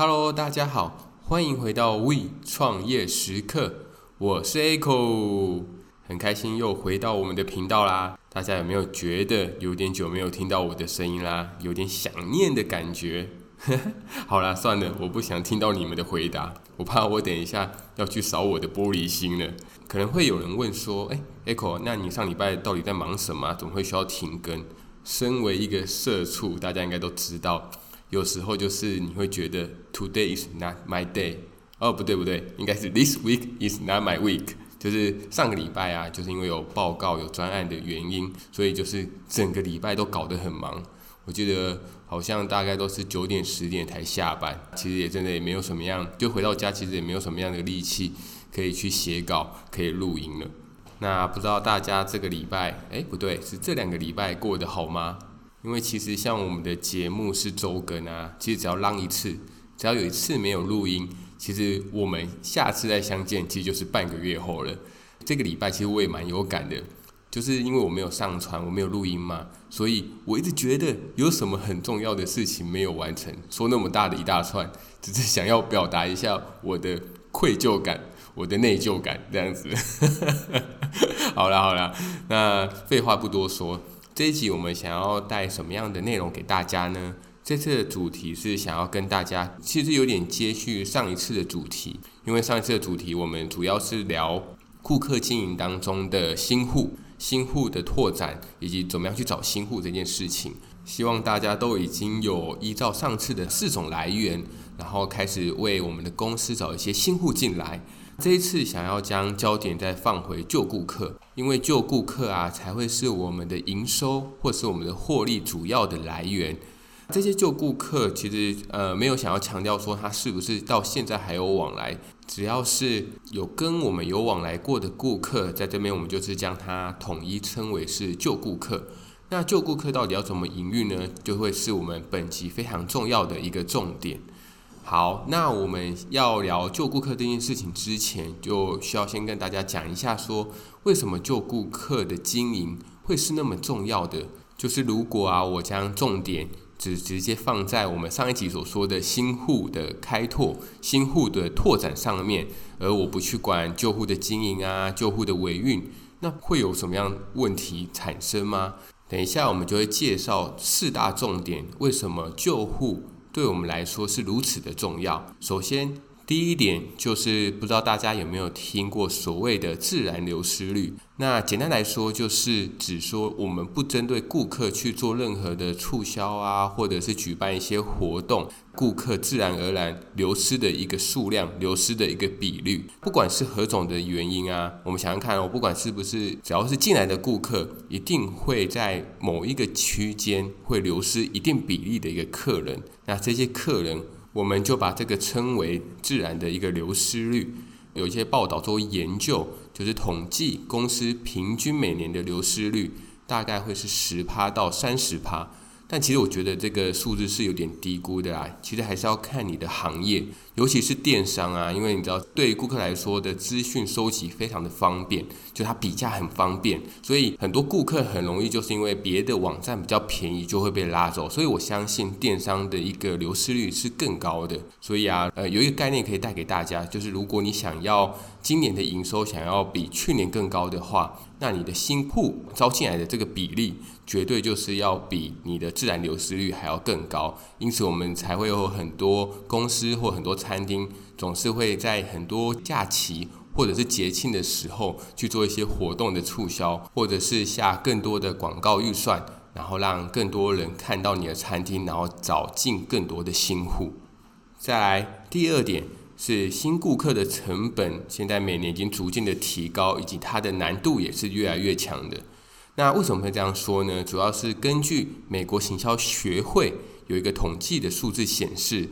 Hello，大家好，欢迎回到 We 创业时刻，我是 Echo，很开心又回到我们的频道啦。大家有没有觉得有点久没有听到我的声音啦？有点想念的感觉？好啦，算了，我不想听到你们的回答，我怕我等一下要去扫我的玻璃心了。可能会有人问说：“哎，Echo，那你上礼拜到底在忙什么？怎么会需要停更？”身为一个社畜，大家应该都知道，有时候就是你会觉得 “Today is not my day”。哦，不对不对，应该是 “This week is not my week”。就是上个礼拜啊，就是因为有报告、有专案的原因，所以就是整个礼拜都搞得很忙。我记得好像大概都是九点十点才下班，其实也真的也没有什么样，就回到家其实也没有什么样的力气可以去写稿、可以录音了。那不知道大家这个礼拜，哎，不对，是这两个礼拜过得好吗？因为其实像我们的节目是周更啊，其实只要浪一次，只要有一次没有录音，其实我们下次再相见，其实就是半个月后了。这个礼拜其实我也蛮有感的。就是因为我没有上传，我没有录音嘛，所以我一直觉得有什么很重要的事情没有完成。说那么大的一大串，只是想要表达一下我的愧疚感、我的内疚感这样子。好啦好啦，那废话不多说，这一集我们想要带什么样的内容给大家呢？这次的主题是想要跟大家，其实有点接续上一次的主题，因为上一次的主题我们主要是聊顾客经营当中的新户。新户的拓展以及怎么样去找新户这件事情，希望大家都已经有依照上次的四种来源，然后开始为我们的公司找一些新户进来。这一次想要将焦点再放回旧顾客，因为旧顾客啊才会是我们的营收或是我们的获利主要的来源。这些旧顾客其实呃没有想要强调说他是不是到现在还有往来，只要是有跟我们有往来过的顾客，在这边我们就是将它统一称为是旧顾客。那旧顾客到底要怎么营运呢？就会是我们本集非常重要的一个重点。好，那我们要聊旧顾客这件事情之前，就需要先跟大家讲一下说，为什么旧顾客的经营会是那么重要的？就是如果啊，我将重点。只直接放在我们上一集所说的新户的开拓、新户的拓展上面，而我不去管旧户的经营啊、旧户的维运，那会有什么样问题产生吗？等一下我们就会介绍四大重点，为什么旧户对我们来说是如此的重要。首先，第一点就是不知道大家有没有听过所谓的自然流失率。那简单来说，就是指说我们不针对顾客去做任何的促销啊，或者是举办一些活动，顾客自然而然流失的一个数量，流失的一个比率。不管是何种的原因啊，我们想想看哦，不管是不是只要是进来的顾客，一定会在某一个区间会流失一定比例的一个客人。那这些客人。我们就把这个称为自然的一个流失率。有一些报道做研究，就是统计公司平均每年的流失率，大概会是十趴到三十趴。但其实我觉得这个数字是有点低估的啦。其实还是要看你的行业，尤其是电商啊，因为你知道，对于顾客来说的资讯收集非常的方便，就它比价很方便，所以很多顾客很容易就是因为别的网站比较便宜就会被拉走。所以我相信电商的一个流失率是更高的。所以啊，呃，有一个概念可以带给大家，就是如果你想要今年的营收想要比去年更高的话，那你的新铺招进来的这个比例。绝对就是要比你的自然流失率还要更高，因此我们才会有很多公司或很多餐厅总是会在很多假期或者是节庆的时候去做一些活动的促销，或者是下更多的广告预算，然后让更多人看到你的餐厅，然后找进更多的新户。再来，第二点是新顾客的成本，现在每年已经逐渐的提高，以及它的难度也是越来越强的。那为什么会这样说呢？主要是根据美国行销学会有一个统计的数字显示，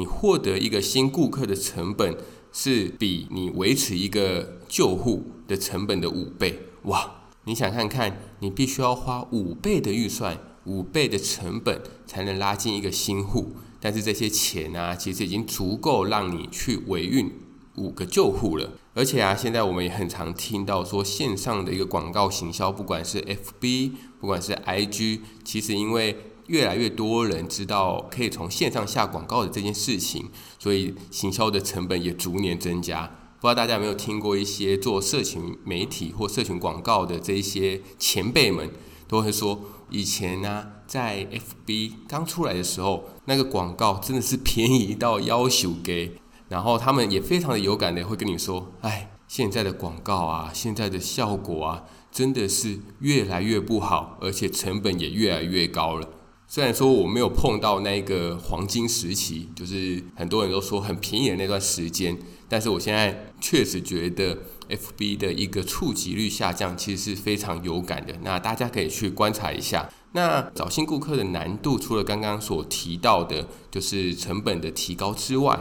你获得一个新顾客的成本是比你维持一个旧户的成本的五倍。哇！你想看看，你必须要花五倍的预算、五倍的成本才能拉进一个新户，但是这些钱啊，其实已经足够让你去维运五个旧户了。而且啊，现在我们也很常听到说，线上的一个广告行销，不管是 FB，不管是 IG，其实因为越来越多人知道可以从线上下广告的这件事情，所以行销的成本也逐年增加。不知道大家有没有听过一些做社群媒体或社群广告的这一些前辈们，都会说，以前呢、在 FB 刚出来的时候，那个广告真的是便宜到要求给，然后他们也非常的有感的会跟你说，哎，现在的广告啊，现在的效果啊，真的是越来越不好，而且成本也越来越高了。虽然说我没有碰到那个黄金时期，就是很多人都说很便宜的那段时间，但是我现在确实觉得。FB 的一个触及率下降，其实是非常有感的。那大家可以去观察一下。那找新顾客的难度，除了刚刚所提到的，就是成本的提高之外，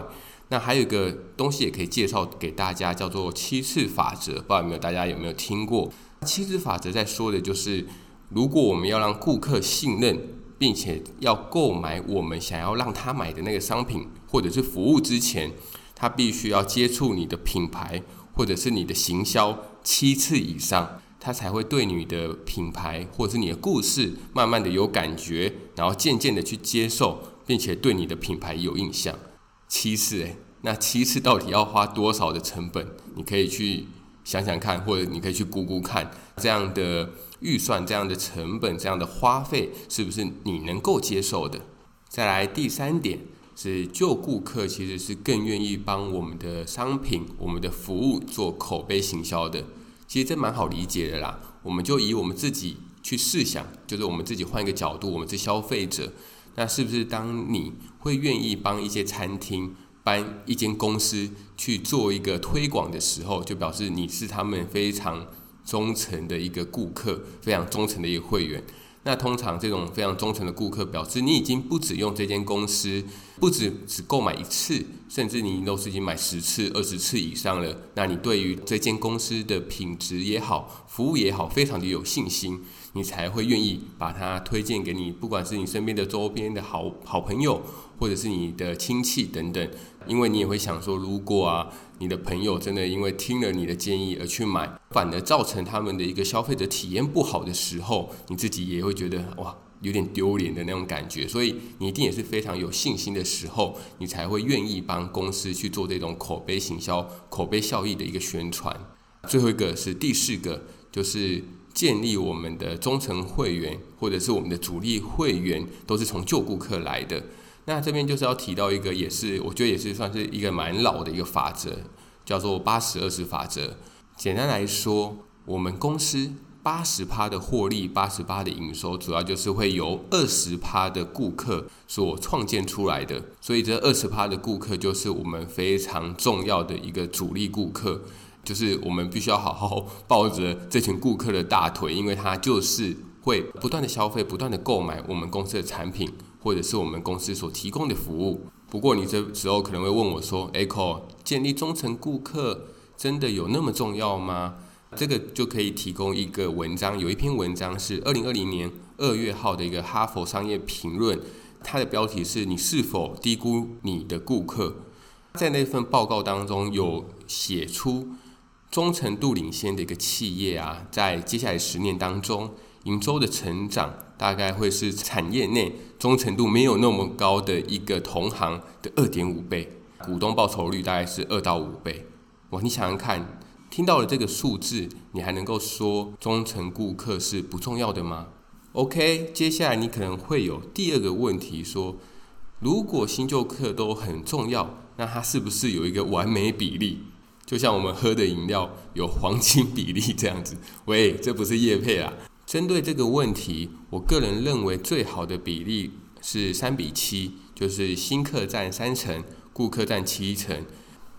那还有一个东西也可以介绍给大家，叫做七次法则。不知道有没有大家有没有听过？七次法则在说的就是，如果我们要让顾客信任，并且要购买我们想要让他买的那个商品或者是服务之前，他必须要接触你的品牌。或者是你的行销七次以上，他才会对你的品牌或者是你的故事慢慢的有感觉，然后渐渐的去接受，并且对你的品牌有印象。七次诶，那七次到底要花多少的成本？你可以去想想看，或者你可以去估估看，这样的预算、这样的成本、这样的花费，是不是你能够接受的？再来第三点。是旧顾客其实是更愿意帮我们的商品、我们的服务做口碑行销的。其实这蛮好理解的啦。我们就以我们自己去试想，就是我们自己换一个角度，我们是消费者，那是不是当你会愿意帮一些餐厅、帮一间公司去做一个推广的时候，就表示你是他们非常忠诚的一个顾客，非常忠诚的一个会员。那通常这种非常忠诚的顾客，表示你已经不只用这间公司，不止只购买一次，甚至你都是已经买十次、二十次以上了。那你对于这间公司的品质也好，服务也好，非常的有信心，你才会愿意把它推荐给你，不管是你身边的周边的好好朋友，或者是你的亲戚等等。因为你也会想说，如果啊。你的朋友真的因为听了你的建议而去买，反而造成他们的一个消费者体验不好的时候，你自己也会觉得哇，有点丢脸的那种感觉。所以你一定也是非常有信心的时候，你才会愿意帮公司去做这种口碑行销、口碑效益的一个宣传。最后一个是第四个，就是建立我们的忠诚会员或者是我们的主力会员，都是从旧顾客来的。那这边就是要提到一个，也是我觉得也是算是一个蛮老的一个法则，叫做八十二十法则。简单来说，我们公司八十趴的获利，八十趴的营收，主要就是会由二十趴的顾客所创建出来的。所以这二十趴的顾客就是我们非常重要的一个主力顾客，就是我们必须要好好抱着这群顾客的大腿，因为他就是会不断的消费，不断的购买我们公司的产品。或者是我们公司所提供的服务。不过你这时候可能会问我说：“Echo，建立忠诚顾客真的有那么重要吗？”这个就可以提供一个文章，有一篇文章是二零二零年二月号的一个《哈佛商业评论》，它的标题是“你是否低估你的顾客”。在那份报告当中，有写出忠诚度领先的一个企业啊，在接下来十年当中，营收的成长。大概会是产业内忠诚度没有那么高的一个同行的二点五倍，股东报酬率大概是二到五倍。哇，你想想看，听到了这个数字，你还能够说忠诚顾客是不重要的吗？OK，接下来你可能会有第二个问题说，如果新旧客都很重要，那它是不是有一个完美比例？就像我们喝的饮料有黄金比例这样子？喂，这不是叶配啊。针对这个问题，我个人认为最好的比例是三比七，就是新客占三成，顾客占七成。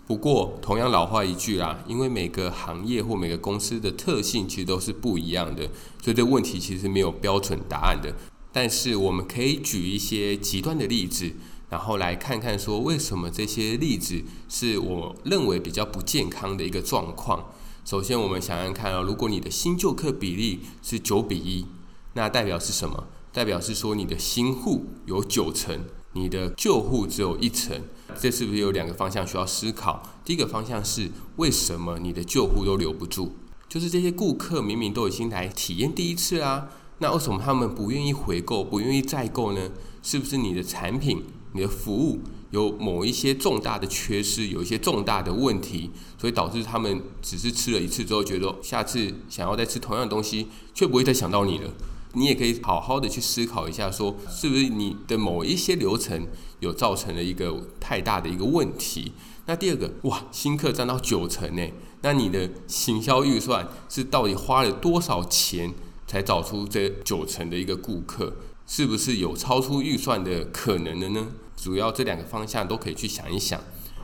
不过，同样老话一句啦，因为每个行业或每个公司的特性其实都是不一样的，所以这问题其实没有标准答案的。但是我们可以举一些极端的例子，然后来看看说为什么这些例子是我认为比较不健康的一个状况。首先，我们想想看啊，如果你的新旧客比例是九比一，那代表是什么？代表是说你的新户有九成，你的旧户只有一成。这是不是有两个方向需要思考？第一个方向是为什么你的旧户都留不住？就是这些顾客明明都已经来体验第一次啊，那为什么他们不愿意回购、不愿意再购呢？是不是你的产品、你的服务有某一些重大的缺失，有一些重大的问题，所以导致他们只是吃了一次之后，觉得下次想要再吃同样的东西，却不会再想到你了？你也可以好好的去思考一下，说是不是你的某一些流程有造成了一个太大的一个问题？那第二个，哇，新客占到九成呢，那你的行销预算是到底花了多少钱才找出这九成的一个顾客？是不是有超出预算的可能的呢？主要这两个方向都可以去想一想。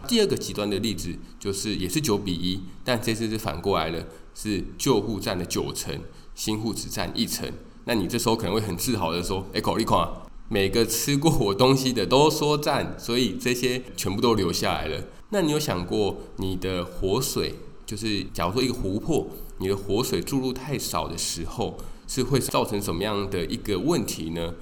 第二个极端的例子就是也是九比一，但这次是反过来了，是旧户占了九成，新户只占一成。那你这时候可能会很自豪的说：“哎，口利夸，每个吃过我东西的都说赞，所以这些全部都留下来了。”那你有想过，你的活水，就是假如说一个湖泊，你的活水注入太少的时候，是会造成什么样的一个问题呢？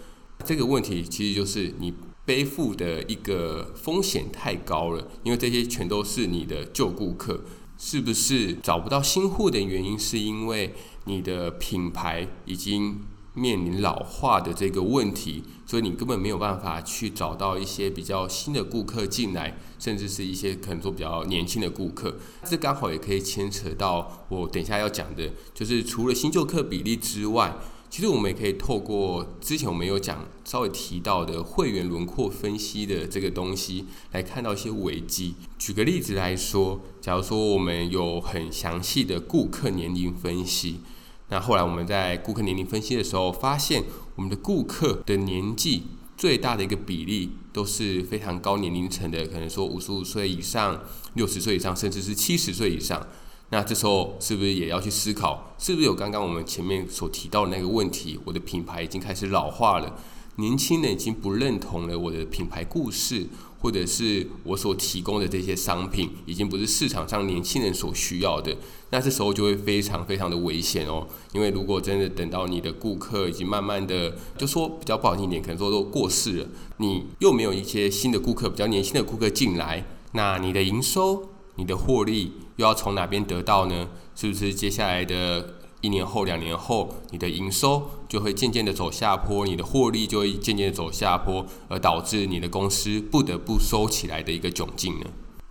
这个问题其实就是你背负的一个风险太高了，因为这些全都是你的旧顾客。是不是找不到新户的原因，是因为你的品牌已经面临老化的这个问题，所以你根本没有办法去找到一些比较新的顾客进来，甚至是一些可能说比较年轻的顾客。这刚好也可以牵扯到我等一下要讲的，就是除了新旧客比例之外。其实我们也可以透过之前我们有讲稍微提到的会员轮廓分析的这个东西，来看到一些危机。举个例子来说，假如说我们有很详细的顾客年龄分析，那后来我们在顾客年龄分析的时候，发现我们的顾客的年纪最大的一个比例都是非常高年龄层的，可能说五十五岁以上、六十岁以上，甚至是七十岁以上。那这时候是不是也要去思考，是不是有刚刚我们前面所提到的那个问题？我的品牌已经开始老化了，年轻人已经不认同了我的品牌故事，或者是我所提供的这些商品已经不是市场上年轻人所需要的。那这时候就会非常非常的危险哦，因为如果真的等到你的顾客已经慢慢的，就说比较不好听一点，可能说都过世了，你又没有一些新的顾客，比较年轻的顾客进来，那你的营收，你的获利又要从哪边得到呢？是不是接下来的一年后、两年后，你的营收就会渐渐的走下坡，你的获利就会渐渐的走下坡，而导致你的公司不得不收起来的一个窘境呢？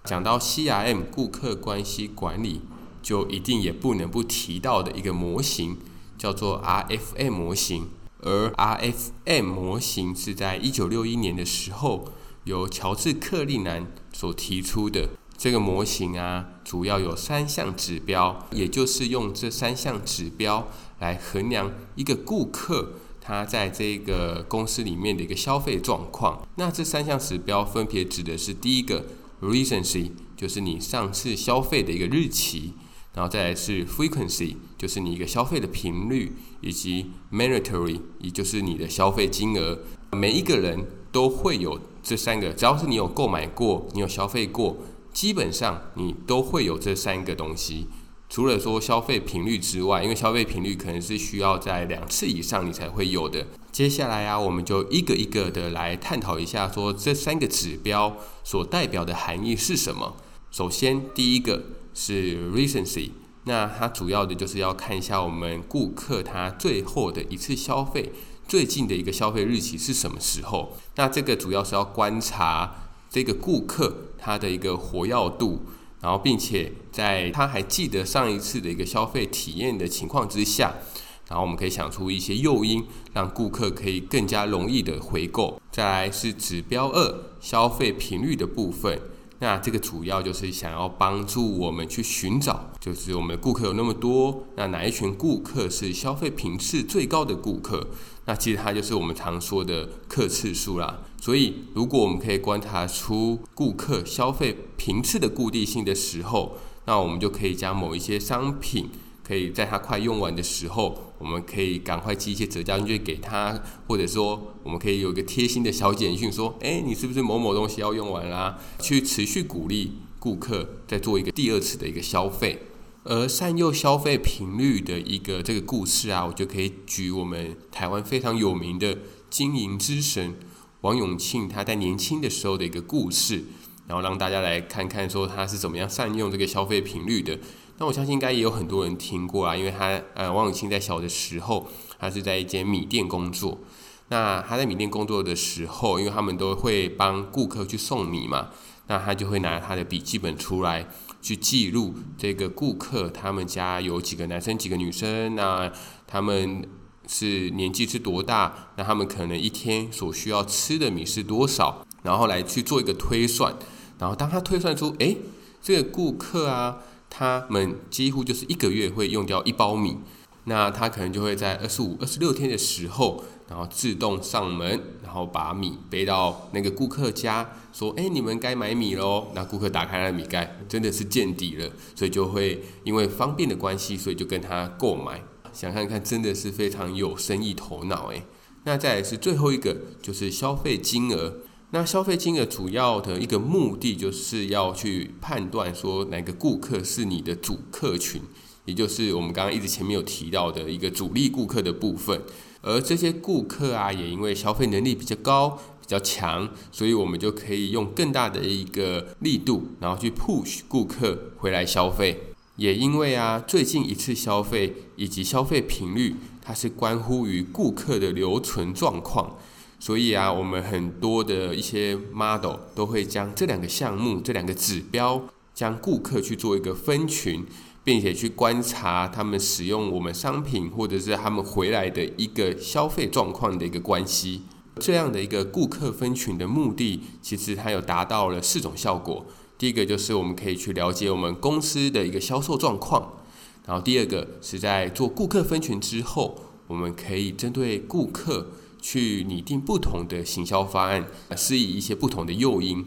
讲到 CRM 顾客关系管理，就一定也不能不提到的一个模型，叫做 RFM 模型。而 RFM 模型是在一九六一年的时候，由乔治克利南所提出的。这个模型啊，主要有三项指标，也就是用这三项指标来衡量一个顾客他在这个公司里面的一个消费状况。那这三项指标分别指的是第一个 recency，就是你上次消费的一个日期，然后再来是 frequency，就是你一个消费的频率，以及 monetary，也就是你的消费金额。每一个人都会有这三个，只要是你有购买过，你有消费过。基本上你都会有这三个东西，除了说消费频率之外，因为消费频率可能是需要在两次以上你才会有的。接下来啊，我们就一个一个的来探讨一下，说这三个指标所代表的含义是什么。首先，第一个是 recency，那它主要的就是要看一下我们顾客他最后的一次消费，最近的一个消费日期是什么时候。那这个主要是要观察。这个顾客它的一个活跃度，然后并且在他还记得上一次的一个消费体验的情况之下，然后我们可以想出一些诱因，让顾客可以更加容易的回购。再来是指标二，消费频率的部分。那这个主要就是想要帮助我们去寻找，就是我们的顾客有那么多，那哪一群顾客是消费频次最高的顾客？那其实它就是我们常说的客次数啦。所以，如果我们可以观察出顾客消费频次的固定性的时候，那我们就可以将某一些商品。可以在它快用完的时候，我们可以赶快寄一些折价券给他，或者说我们可以有一个贴心的小简讯说：“哎，你是不是某某东西要用完啦？”去持续鼓励顾客再做一个第二次的一个消费。而善用消费频率的一个这个故事啊，我就可以举我们台湾非常有名的经营之神王永庆他在年轻的时候的一个故事。然后让大家来看看说他是怎么样善用这个消费频率的。那我相信应该也有很多人听过啊，因为他呃，王永庆在小的时候，他是在一间米店工作。那他在米店工作的时候，因为他们都会帮顾客去送米嘛，那他就会拿他的笔记本出来去记录这个顾客他们家有几个男生几个女生，那他们是年纪是多大，那他们可能一天所需要吃的米是多少，然后来去做一个推算。然后当他推算出，诶，这个顾客啊。他们几乎就是一个月会用掉一包米，那他可能就会在二十五、二十六天的时候，然后自动上门，然后把米背到那个顾客家，说：“哎，你们该买米喽。”那顾客打开了米盖，真的是见底了，所以就会因为方便的关系，所以就跟他购买。想看看，真的是非常有生意头脑哎。那再来是最后一个，就是消费金额。那消费金额主要的一个目的，就是要去判断说哪个顾客是你的主客群，也就是我们刚刚一直前面有提到的一个主力顾客的部分。而这些顾客啊，也因为消费能力比较高、比较强，所以我们就可以用更大的一个力度，然后去 push 顾客回来消费。也因为啊，最近一次消费以及消费频率，它是关乎于顾客的留存状况。所以啊，我们很多的一些 model 都会将这两个项目、这两个指标，将顾客去做一个分群，并且去观察他们使用我们商品，或者是他们回来的一个消费状况的一个关系。这样的一个顾客分群的目的，其实它有达到了四种效果。第一个就是我们可以去了解我们公司的一个销售状况，然后第二个是在做顾客分群之后，我们可以针对顾客。去拟定不同的行销方案，施以一些不同的诱因，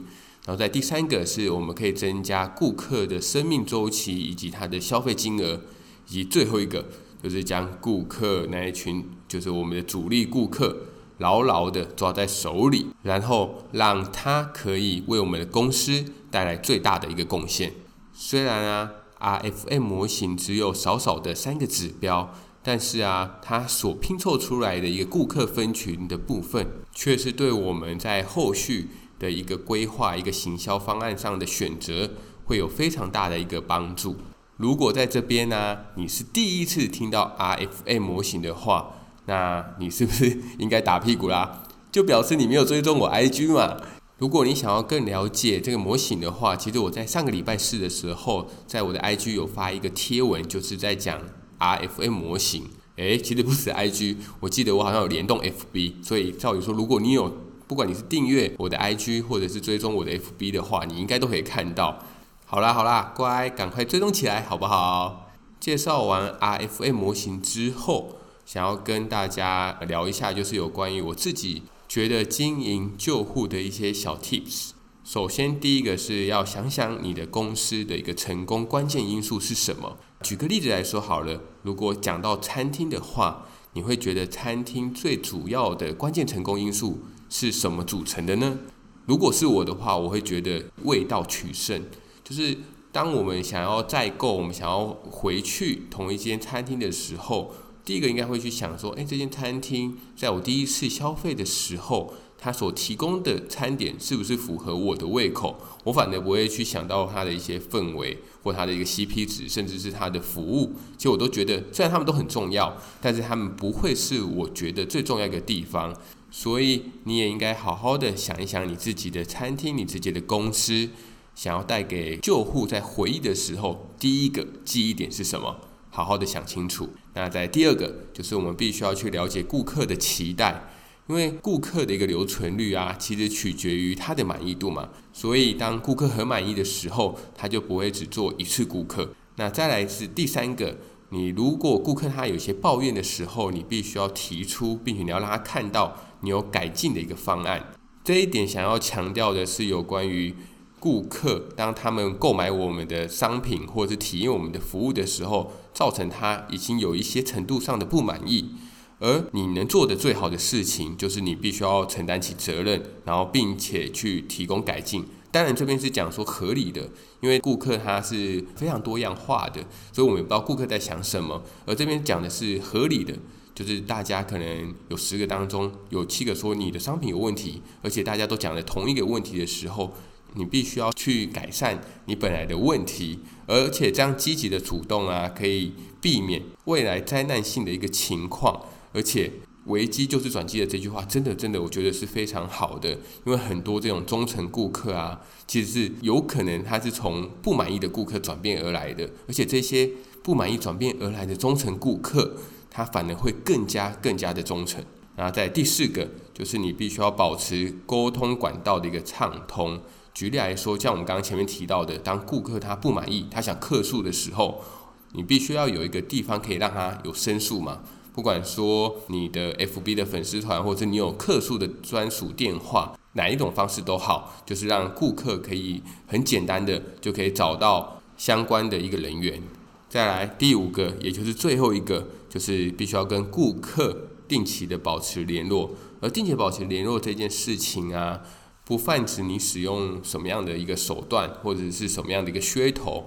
然后在第三个是我们可以增加顾客的生命周期以及他的消费金额，以及最后一个就是将顾客那一群就是我们的主力顾客牢牢的抓在手里，然后让他可以为我们的公司带来最大的一个贡献。虽然啊，RFM 模型只有少少的三个指标。但是啊，它所拼凑出来的一个顾客分群的部分，却是对我们在后续的一个规划、一个行销方案上的选择，会有非常大的一个帮助。如果在这边呢、你是第一次听到 RFM 模型的话，那你是不是应该打屁股啦？就表示你没有追踪我 IG 嘛。如果你想要更了解这个模型的话，其实我在上个礼拜四的时候，在我的 IG 有发一个贴文，就是在讲。RFM 模型，诶，其实不是 IG，我记得我好像有联动 FB，所以照理说，如果你有，不管你是订阅我的 IG 或者是追踪我的 FB 的话，你应该都可以看到。好啦好啦，乖，赶快追踪起来，好不好？介绍完 RFM 模型之后，想要跟大家聊一下，就是有关于我自己觉得经营救护的一些小 tips。首先，第一个是要想想你的公司的一个成功关键因素是什么。举个例子来说好了，如果讲到餐厅的话，你会觉得餐厅最主要的关键成功因素是什么组成的呢？如果是我的话，我会觉得味道取胜。就是当我们想要再购，我们想要回去同一间餐厅的时候，第一个应该会去想说，诶，这间餐厅在我第一次消费的时候。他所提供的餐点是不是符合我的胃口？我反而不会去想到他的一些氛围或他的一个 CP 值，甚至是他的服务。其实我都觉得，虽然他们都很重要，但是他们不会是我觉得最重要的地方。所以你也应该好好的想一想，你自己的餐厅、你自己的公司，想要带给旧户在回忆的时候，第一个记忆点是什么？好好的想清楚。那在第二个，就是我们必须要去了解顾客的期待。因为顾客的一个留存率啊，其实取决于他的满意度嘛。所以当顾客很满意的时候，他就不会只做一次顾客。那再来是第三个，你如果顾客他有些抱怨的时候，你必须要提出，并且你要让他看到你有改进的一个方案。这一点想要强调的是有关于顾客，当他们购买我们的商品或者是体验我们的服务的时候，造成他已经有一些程度上的不满意。而你能做的最好的事情，就是你必须要承担起责任，然后并且去提供改进。当然，这边是讲说合理的，因为顾客他是非常多样化的，所以我们也不知道顾客在想什么。而这边讲的是合理的，就是大家可能有十个当中有七个说你的商品有问题，而且大家都讲了同一个问题的时候，你必须要去改善你本来的问题，而且这样积极的主动啊，可以避免未来灾难性的一个情况。而且危机就是转机的这句话，真的真的，我觉得是非常好的。因为很多这种忠诚顾客啊，其实是有可能他是从不满意的顾客转变而来的，而且这些不满意转变而来的忠诚顾客，他反而会更加更加的忠诚。然后在第四个，就是你必须要保持沟通管道的一个畅通。举例来说，像我们刚刚前面提到的，当顾客他不满意，他想客诉的时候，你必须要有一个地方可以让他有申诉嘛。不管说你的 FB 的粉丝团，或者你有客诉的专属电话，哪一种方式都好，就是让顾客可以很简单的就可以找到相关的一个人员。再来第五个，也就是最后一个，就是必须要跟顾客。定期的保持联络，而定期保持联络这件事情啊，不泛指你使用什么样的一个手段，或者是什么样的一个噱头。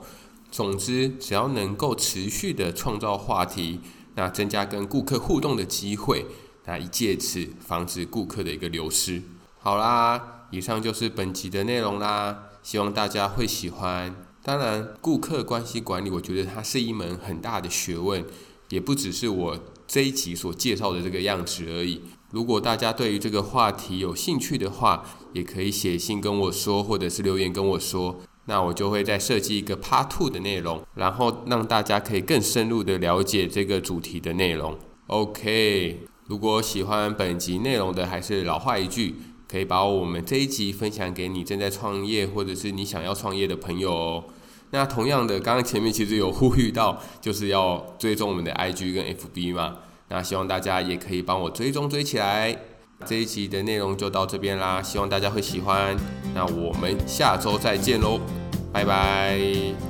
总之，只要能够持续的创造话题，那增加跟顾客互动的机会，那以借此防止顾客的一个流失。好啦，以上就是本集的内容啦，希望大家会喜欢。当然，顾客关系管理，我觉得它是一门很大的学问，也不只是我。这一集所介绍的这个样子而已。如果大家对于这个话题有兴趣的话，也可以写信跟我说，或者是留言跟我说，那我就会再设计一个 Part Two 的内容，然后让大家可以更深入的了解这个主题的内容。OK，如果喜欢本集内容的，还是老话一句，可以把我们这一集分享给你正在创业或者是你想要创业的朋友哦。那同样的，刚刚前面其实有呼吁到，就是要追踪我们的 IG 跟 FB 嘛。那希望大家也可以帮我追踪追起来。这一集的内容就到这边啦，希望大家会喜欢。那我们下周再见喽，拜拜。